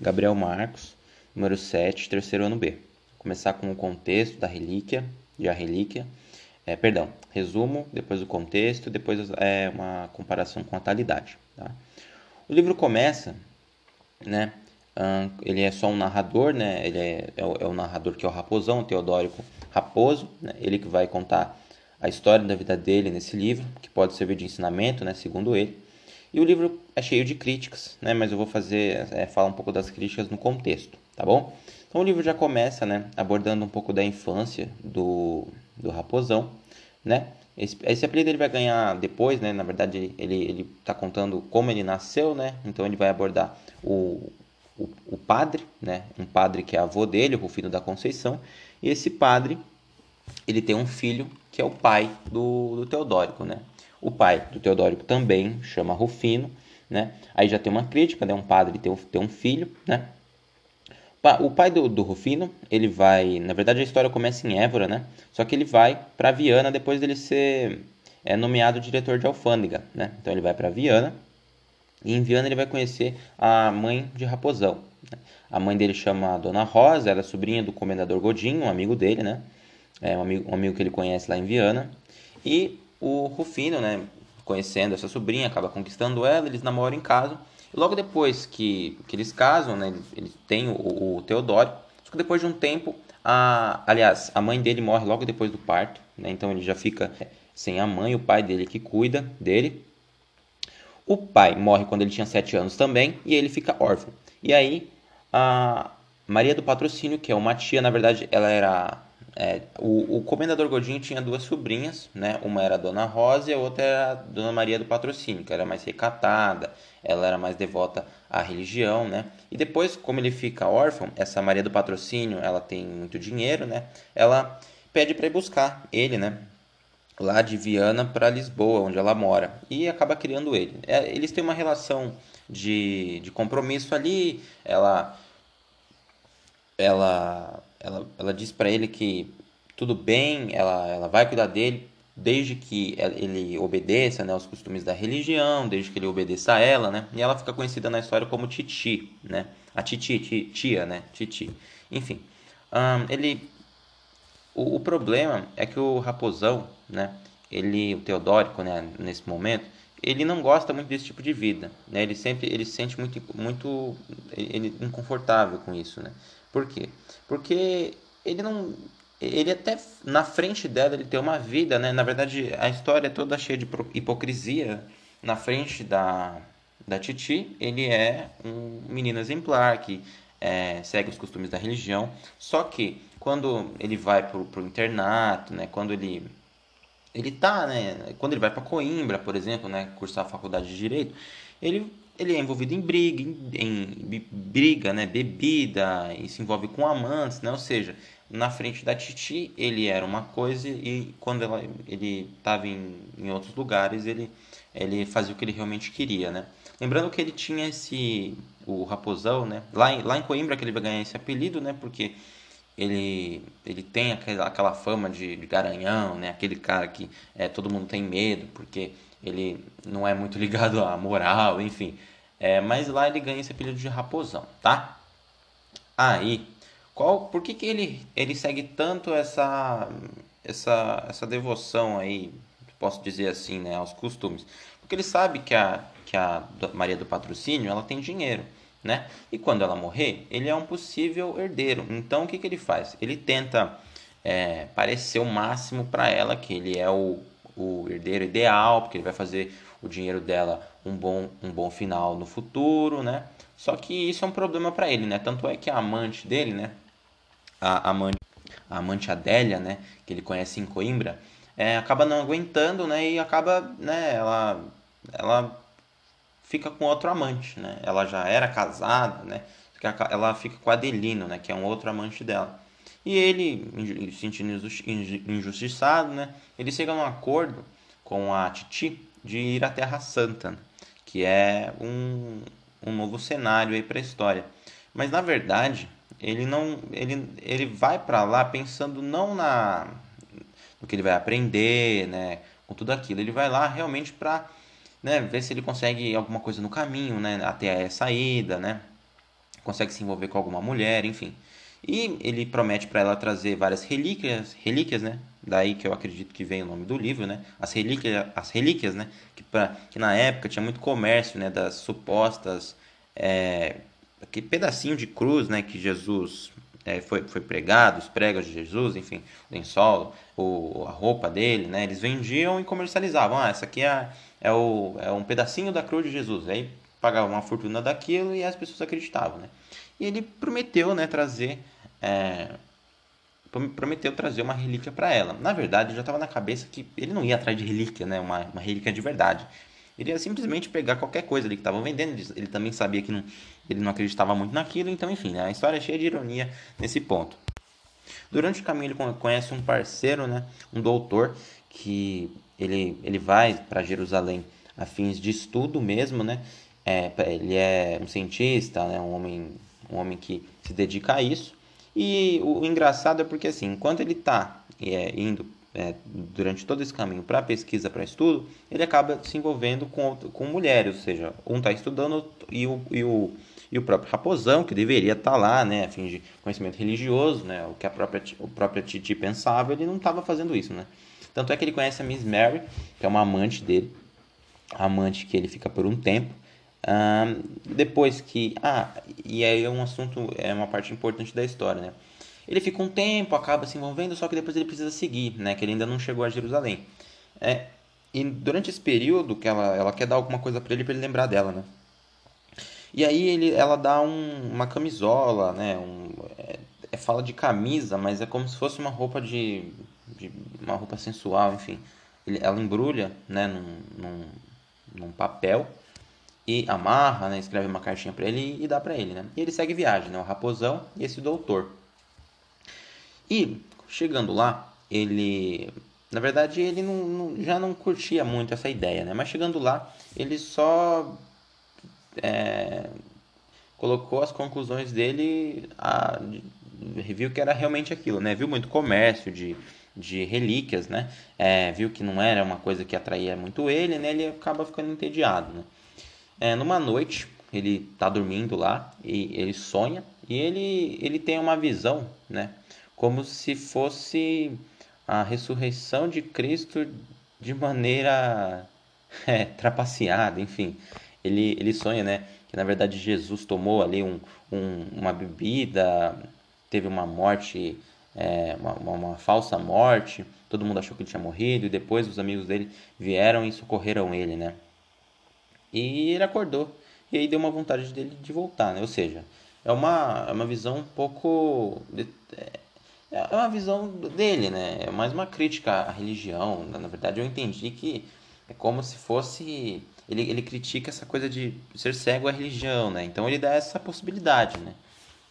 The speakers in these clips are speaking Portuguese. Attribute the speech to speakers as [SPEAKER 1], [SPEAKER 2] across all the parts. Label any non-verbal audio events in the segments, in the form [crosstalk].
[SPEAKER 1] Gabriel Marcos, número 7, terceiro ano B. Vou começar com o contexto da relíquia, de a relíquia. É, perdão, resumo, depois o contexto, depois é uma comparação com a talidade. Tá? O livro começa, né? ele é só um narrador, né? Ele é, é, o, é o narrador que é o Raposão, o Teodórico Raposo, né? ele que vai contar a história da vida dele nesse livro, que pode servir de ensinamento, né? Segundo ele. E o livro é cheio de críticas, né? Mas eu vou fazer, é, falar um pouco das críticas no contexto, tá bom? Então o livro já começa, né? Abordando um pouco da infância do, do Raposão, né? Esse, esse apelido ele vai ganhar depois, né? Na verdade, ele ele está contando como ele nasceu, né? Então ele vai abordar o, o, o, padre, né? Um padre que é avô dele, o Rufino da Conceição. E esse padre, ele tem um filho que é o pai do, do Teodórico, né? O pai do Teodórico também chama Rufino, né? Aí já tem uma crítica, né? Um padre tem um, tem um filho, né? O pai do, do Rufino, ele vai... Na verdade, a história começa em Évora, né? Só que ele vai para Viana depois dele ser é, nomeado diretor de alfândega, né? Então ele vai para Viana e em Viana ele vai conhecer a mãe de Raposão. Né? A mãe dele chama Dona Rosa, ela é sobrinha do comendador Godinho, um amigo dele, né? É um amigo, um amigo que ele conhece lá em Viana. E o Rufino, né, conhecendo essa sobrinha, acaba conquistando ela, eles namoram em casa. E logo depois que, que eles casam, né, eles têm o, o Teodoro. Só que depois de um tempo, a, aliás, a mãe dele morre logo depois do parto, né, então ele já fica sem a mãe, o pai dele que cuida dele. O pai morre quando ele tinha 7 anos também e ele fica órfão. E aí, a Maria do Patrocínio, que é uma tia, na verdade, ela era é, o, o, comendador Godinho tinha duas sobrinhas, né? Uma era a Dona Rosa e a outra era a Dona Maria do Patrocínio, que era mais recatada, ela era mais devota à religião, né? E depois, como ele fica órfão, essa Maria do Patrocínio, ela tem muito dinheiro, né? Ela pede para ir buscar ele, né? Lá de Viana para Lisboa, onde ela mora, e acaba criando ele. É, eles têm uma relação de, de compromisso ali, ela ela ela, ela diz para ele que tudo bem, ela, ela vai cuidar dele desde que ele obedeça né, aos costumes da religião, desde que ele obedeça a ela, né? E ela fica conhecida na história como Titi, né? A Titi, tia, né? Titi. Enfim, um, ele... O, o, problema é que o Raposão, né? Ele, o Teodórico, né? Nesse momento, ele não gosta muito desse tipo de vida, né? Ele sempre, ele se sente muito, muito, ele inconfortável com isso, né? Por quê? Porque ele não ele até na frente dela ele tem uma vida, né? Na verdade, a história é toda cheia de hipocrisia. Na frente da da Titi, ele é um menino exemplar que é, segue os costumes da religião. Só que quando ele vai pro, pro internato, né? Quando ele ele tá, né? Quando ele vai para Coimbra, por exemplo, né? Cursar a faculdade de direito, ele ele é envolvido em briga, em, em, briga, né, bebida, e se envolve com amantes, né? Ou seja, na frente da Titi ele era uma coisa e quando ela, ele estava em, em outros lugares ele, ele fazia o que ele realmente queria, né? Lembrando que ele tinha esse o Raposão, né? Lá em, lá em Coimbra que ele vai ganhar esse apelido, né? Porque ele, ele tem aquela, aquela fama de, de garanhão, né? Aquele cara que é, todo mundo tem medo porque ele não é muito [laughs] ligado à moral, enfim. É, mas lá ele ganha esse apelido de raposão, tá? Aí, qual, por que, que ele, ele segue tanto essa, essa, essa devoção aí, posso dizer assim, né, aos costumes? Porque ele sabe que a, que a Maria do Patrocínio, ela tem dinheiro, né? E quando ela morrer, ele é um possível herdeiro. Então, o que, que ele faz? Ele tenta é, parecer o máximo para ela que ele é o, o herdeiro ideal, porque ele vai fazer o dinheiro dela um bom, um bom final no futuro, né? Só que isso é um problema para ele, né? Tanto é que a amante dele, né? A amante, a amante Adélia, né? Que ele conhece em Coimbra, é, acaba não aguentando, né? E acaba, né? Ela, ela fica com outro amante, né? Ela já era casada, né? Ela fica com Adelino, né? Que é um outro amante dela. E ele, sentindo injustiçado, né? Ele chega num acordo com a Titi de ir à Terra Santa, que é um, um novo cenário aí para a história. Mas na verdade, ele não ele, ele vai para lá pensando não na no que ele vai aprender, né, com tudo aquilo. Ele vai lá realmente para né, ver se ele consegue alguma coisa no caminho, né, até a saída, né? consegue se envolver com alguma mulher, enfim. E ele promete para ela trazer várias relíquias, relíquias, né? Daí que eu acredito que vem o nome do livro, né? As relíquias, as relíquias, né? Que, pra, que na época tinha muito comércio, né? Das supostas é, aquele pedacinho de cruz, né? Que Jesus é, foi, foi pregado, os pregos de Jesus, enfim, o lençol, o, a roupa dele, né? Eles vendiam e comercializavam. Ah, essa aqui é, é, o, é um pedacinho da cruz de Jesus. Aí pagavam uma fortuna daquilo e as pessoas acreditavam, né? E ele prometeu, né, trazer é, prometeu trazer uma relíquia para ela. Na verdade, já estava na cabeça que ele não ia atrás de relíquia, né, uma, uma relíquia de verdade. Ele ia simplesmente pegar qualquer coisa ali que estavam vendendo. Ele, também sabia que não, ele não acreditava muito naquilo. Então, enfim, né, a história é cheia de ironia nesse ponto. Durante o caminho ele conhece um parceiro, né, um doutor, que ele, ele vai para Jerusalém a fins de estudo mesmo, né? É, ele é um cientista, né, um homem um homem que se dedica a isso. E o, engraçado é porque, assim, enquanto ele está é, indo é, durante todo esse caminho para pesquisa, para estudo, ele acaba se envolvendo com, com mulheres, ou seja, um está estudando e o, e, o, e o próprio Raposão, que deveria estar tá lá, né, a fim de conhecimento religioso, né, o que a própria, o própria Titi pensava, ele não estava fazendo isso, né. Tanto é que ele conhece a Miss Mary, que é uma amante dele, amante que ele fica por um tempo, um, depois que. Ah, e aí é um assunto, é uma parte importante da história, né? Ele fica um tempo, acaba se envolvendo, só que depois ele precisa seguir, né? Que ele ainda não chegou a Jerusalém. É, e durante esse período que ela, ela quer dar alguma coisa para ele para ele lembrar dela, né? E aí ele, ela dá um, uma camisola, né? Um, é, é, fala de camisa, mas é como se fosse uma roupa de, de uma roupa sensual, enfim. Ele, ela embrulha, né? Num, num, num papel e amarra, né, escreve uma cartinha para ele e dá para ele, né? E ele segue viagem, né? O raposão e esse doutor. E chegando lá, ele, na verdade, ele não, não, já não curtia muito essa ideia, né? Mas chegando lá, ele só é, colocou as conclusões dele, a, viu que era realmente aquilo, né? Viu muito comércio de de relíquias, né? É, viu que não era uma coisa que atraía muito ele, né? Ele acaba ficando entediado, né? É, numa noite, ele está dormindo lá e ele sonha e ele, ele tem uma visão, né? Como se fosse a ressurreição de Cristo de maneira [laughs] é, trapaceada, enfim. Ele, ele sonha, né? Que na verdade Jesus tomou ali um, um uma bebida, teve uma morte, é, uma, uma falsa morte, todo mundo achou que ele tinha morrido e depois os amigos dele vieram e socorreram ele, né? E ele acordou. E aí deu uma vontade dele de voltar, né? Ou seja, é uma, é uma visão um pouco. De, é, é uma visão dele, né? É mais uma crítica à religião. Na verdade, eu entendi que é como se fosse. Ele, ele critica essa coisa de ser cego à religião, né? Então ele dá essa possibilidade, né?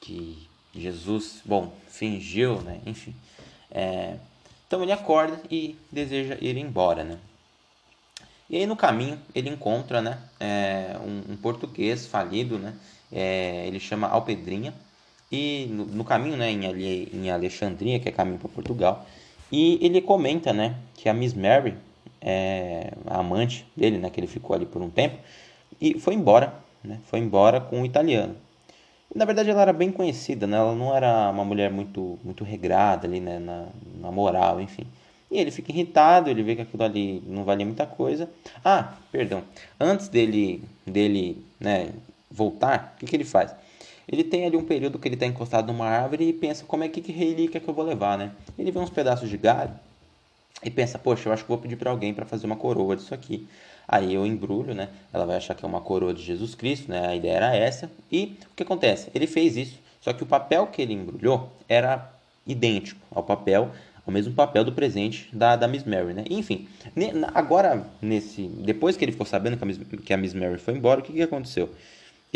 [SPEAKER 1] Que Jesus, bom, fingiu, né? Enfim. É, então ele acorda e deseja ir embora, né? E aí no caminho ele encontra né, é, um, um, português falido, né, é, ele chama Alpedrinha, e no, no caminho né, em, em Alexandria, que é caminho para Portugal, e ele comenta né, que a Miss Mary, é, a amante dele, né, que ele ficou ali por um tempo, e foi embora, né, foi embora com o italiano. na verdade ela era bem conhecida, né, ela não era uma mulher muito, muito regrada ali né, na, na moral, enfim. E ele fica irritado, ele vê que aquilo ali não valia muita coisa. Ah, perdão. Antes dele, dele né, voltar, o que, que ele faz? Ele tem ali um período que ele está encostado numa árvore e pensa como é que, que relíquia que eu vou levar, né? Ele vê uns pedaços de galho e pensa, poxa, eu acho que vou pedir para alguém para fazer uma coroa disso aqui. Aí eu embrulho, né? Ela vai achar que é uma coroa de Jesus Cristo, né? A ideia era essa. E o que acontece? Ele fez isso, só que o papel que ele embrulhou era idêntico ao papel o mesmo papel do presente da, da Miss Mary, né? Enfim, agora, nesse depois que ele ficou sabendo que a Miss, que a Miss Mary foi embora, o que, que aconteceu?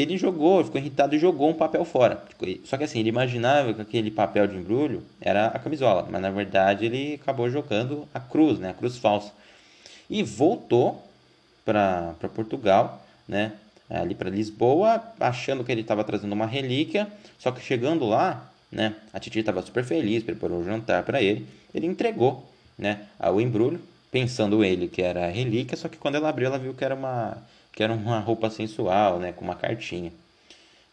[SPEAKER 1] Ele jogou, ficou irritado e jogou um papel fora. Só que assim, ele imaginava que aquele papel de embrulho era a camisola, mas na verdade ele acabou jogando a cruz, né? A cruz falsa. E voltou para Portugal, né? Ali para Lisboa, achando que ele estava trazendo uma relíquia, só que chegando lá, né? A Titi estava super feliz, preparou um jantar para ele. Ele entregou, né, o embrulho, pensando ele que era relíquia, só que quando ela abriu, ela viu que era uma que era uma roupa sensual, né, com uma cartinha.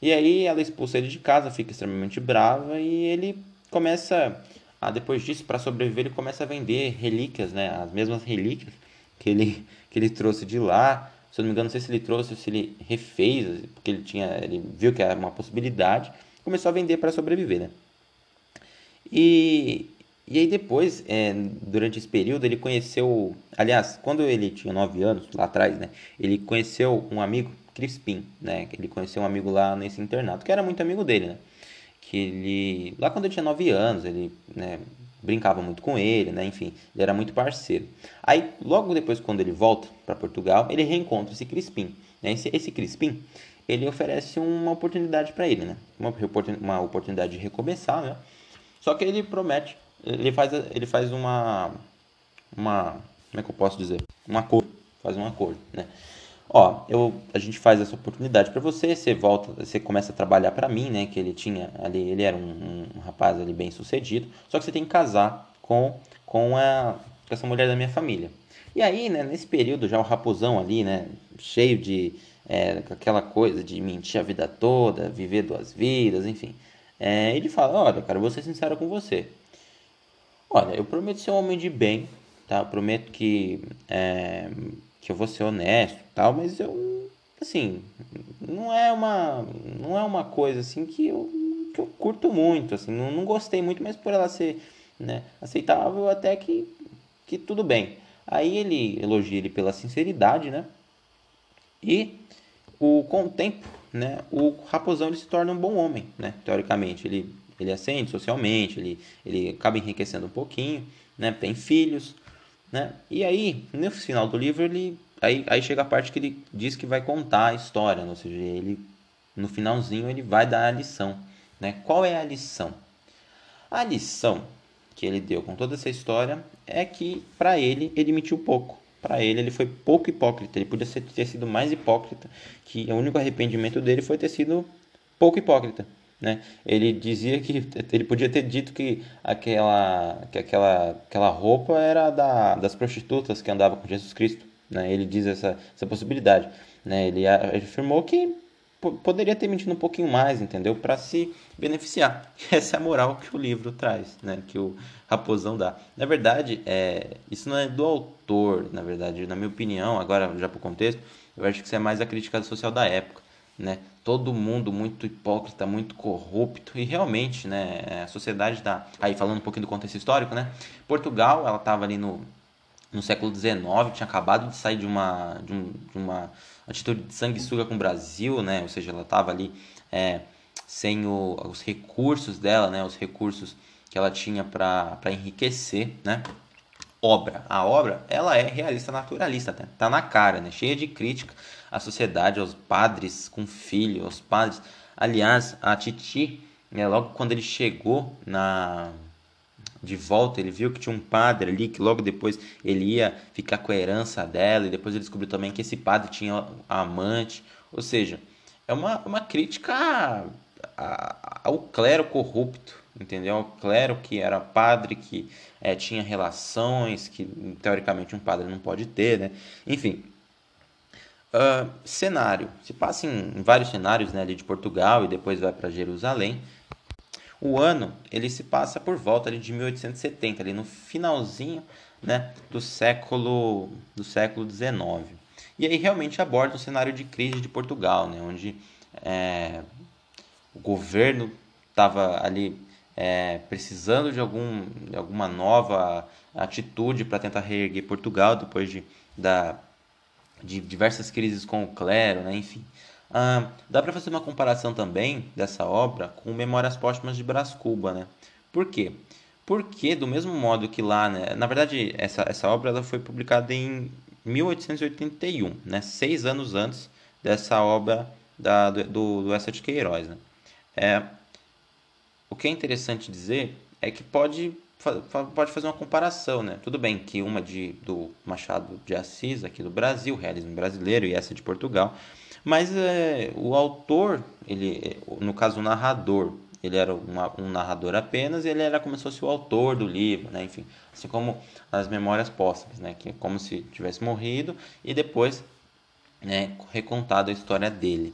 [SPEAKER 1] E aí ela expulsa ele de casa, fica extremamente brava e ele começa a depois disso para sobreviver ele começa a vender relíquias, né? As mesmas relíquias que ele que ele trouxe de lá. Se eu não me engano, não sei se ele trouxe ou se ele refez, porque ele tinha ele viu que era uma possibilidade, começou a vender para sobreviver, né? E e aí depois, é, durante esse período, ele conheceu, aliás, quando ele tinha 9 anos, lá atrás, né, ele conheceu um amigo, Crispim, né, ele conheceu um amigo lá nesse internato, que era muito amigo dele, né, que ele, lá quando ele tinha 9 anos, ele, né, brincava muito com ele, né, enfim, ele era muito parceiro. Aí, logo depois, quando ele volta para Portugal, ele reencontra esse Crispim, né, esse, esse Crispim, ele oferece uma oportunidade para ele, né, uma, uma oportunidade de recomeçar, né, só que ele promete ele faz, ele faz uma, uma, como é que eu posso dizer? Um acordo, faz um acordo, né? Ó, eu, a gente faz essa oportunidade para você, você volta, você começa a trabalhar para mim, né? Que ele tinha ali, ele era um, um, rapaz ali bem sucedido, só que você tem que casar com, com, a, com essa mulher da minha família. E aí, né, nesse período já o raposão ali, né, cheio de é, aquela coisa de mentir a vida toda, viver duas vidas, enfim. É, ele fala, olha, cara, eu vou ser sincero com você. Olha, eu prometo ser um homem de bem, tá? Eu prometo que, é, que eu vou ser honesto, tal, mas eu, assim, não é uma, não é uma coisa assim que eu, que eu curto muito, assim, não, não gostei muito, mas por ela ser, né, aceitável até que, que tudo bem. Aí ele elogia ele pela sinceridade, né? E o, com o tempo, né, o raposão ele se torna um bom homem, né? Teoricamente, ele ele ascende socialmente, ele, ele acaba enriquecendo um pouquinho, né? Tem filhos, né? E aí, no final do livro, ele aí, aí chega a parte que ele diz que vai contar a história, né? ou seja, ele no finalzinho ele vai dar a lição, né? Qual é a lição? A lição que ele deu com toda essa história é que para ele ele mentiu pouco. Para ele ele foi pouco hipócrita. Ele podia ter sido mais hipócrita, que o único arrependimento dele foi ter sido pouco hipócrita. Né? Ele dizia que ele podia ter dito que aquela, que aquela, aquela roupa era da, das prostitutas que andavam com Jesus Cristo. Né? Ele diz essa, essa possibilidade. Né? Ele, afirmou que poderia ter mentido um pouquinho mais, entendeu? Para se beneficiar. [laughs] Essa é a moral que o livro traz, né? Que o Raposão dá. Na verdade, é, isso não é do autor, na verdade, na minha opinião, agora já para o contexto, eu acho que isso é mais a crítica social da época né? Todo mundo muito hipócrita, muito corrupto e realmente, né? A sociedade está aí falando um pouquinho do contexto histórico, né? Portugal, ela estava ali no, no século XIX, tinha acabado de sair de uma de, um, de uma atitude de sanguessuga com o Brasil, né? Ou seja, ela estava ali é, sem o, os recursos dela, né? Os recursos que ela tinha para enriquecer, né? Obra. A obra, ela é realista naturalista, tá? tá na cara, né? Cheia de crítica à sociedade, aos padres com filho, aos padres. Aliás, a Titi, né, logo quando ele chegou na de volta, ele viu que tinha um padre ali que logo depois ele ia ficar com a herança dela e depois ele descobriu também que esse padre tinha amante. Ou seja, é uma, uma crítica ao clero corrupto, entendeu? O clero que era padre, que é, tinha relações que teoricamente um padre não pode ter, né? Enfim, Uh, cenário. Se passa em, em, vários cenários né, ali de Portugal e depois vai para Jerusalém. O ano ele se passa por volta ali de 1870, ali no finalzinho né, do século do século 19. E aí realmente aborda o cenário de crise de Portugal, né, onde é, o governo estava ali é, precisando de, algum, de alguma nova atitude para tentar reerguer Portugal depois de, da de diversas crises com o clero, né? enfim. Ah, dá para fazer uma comparação também dessa obra com Memórias Póstumas de Brás Cuba, né? Por quê? Porque do mesmo modo que lá, né? na verdade, essa, essa obra ela foi publicada em 1881, né? seis anos antes dessa obra da, do, do Essa de Queiroz. Né? É, o que é interessante dizer é que pode pode fazer uma comparação, né? Tudo bem que uma de, do Machado de Assis, aqui do Brasil, realismo brasileiro, e essa de Portugal, mas é, o autor, ele, no caso o narrador, ele era uma, um narrador apenas, ele era como se fosse o autor do livro, né? Enfim, assim como as memórias póstumas, né? Que é como se tivesse morrido e depois, né, recontado a história dele,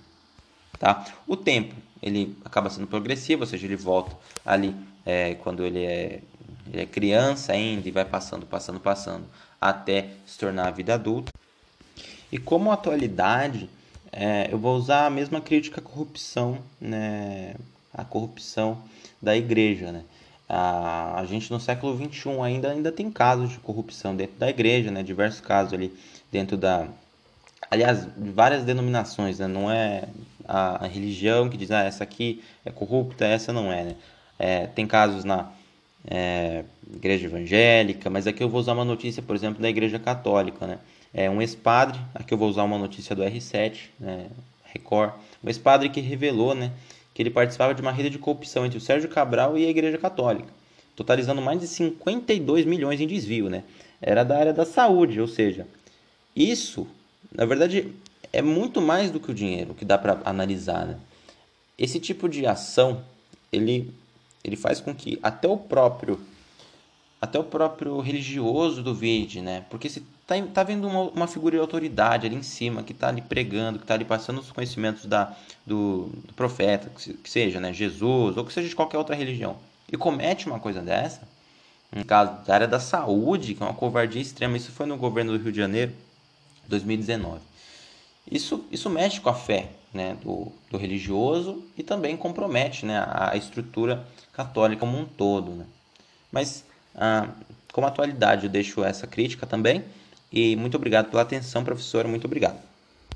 [SPEAKER 1] tá? O tempo, ele acaba sendo progressivo, ou seja, ele volta ali é, quando ele é, ele é criança ainda e vai passando, passando, passando, até se tornar a vida adulta. E como atualidade, é, eu vou usar a mesma crítica à corrupção, né? A corrupção da igreja, né? A, a gente no século XXI ainda, ainda tem casos de corrupção dentro da igreja, né? Diversos casos ali dentro da... Aliás, várias denominações, né? Não é a, a religião que diz, ah, essa aqui é corrupta, essa não é, né? É, tem casos na é, igreja evangélica, mas aqui eu vou usar uma notícia, por exemplo, da igreja católica, né? É um ex-padre, aqui eu vou usar uma notícia do R7, né? Record, um ex-padre que revelou, né, que ele participava de uma rede de corrupção entre o Sérgio Cabral e a igreja católica, totalizando mais de 52 milhões em desvio, né? Era da área da saúde, ou seja, isso, na verdade, é muito mais do que o dinheiro que dá para analisar, né? Esse tipo de ação, ele ele faz com que até o próprio até o próprio religioso do vídeo, né? Porque se tá, tá vendo uma, uma figura de autoridade ali em cima, que está ali pregando, que está ali passando os conhecimentos da, do, do profeta, que, que, seja né, Jesus, ou que seja de qualquer outra religião, e comete uma coisa dessa, no caso da área da saúde, que é uma covardia extrema, isso foi no governo do Rio de Janeiro, 2019. Isso, isso mexe com a fé né, do, do religioso e também compromete né, a, estrutura católica como um todo. Né? Mas, ah, como atualidade, eu deixo essa crítica também. E muito obrigado pela atenção, professora. Muito obrigado.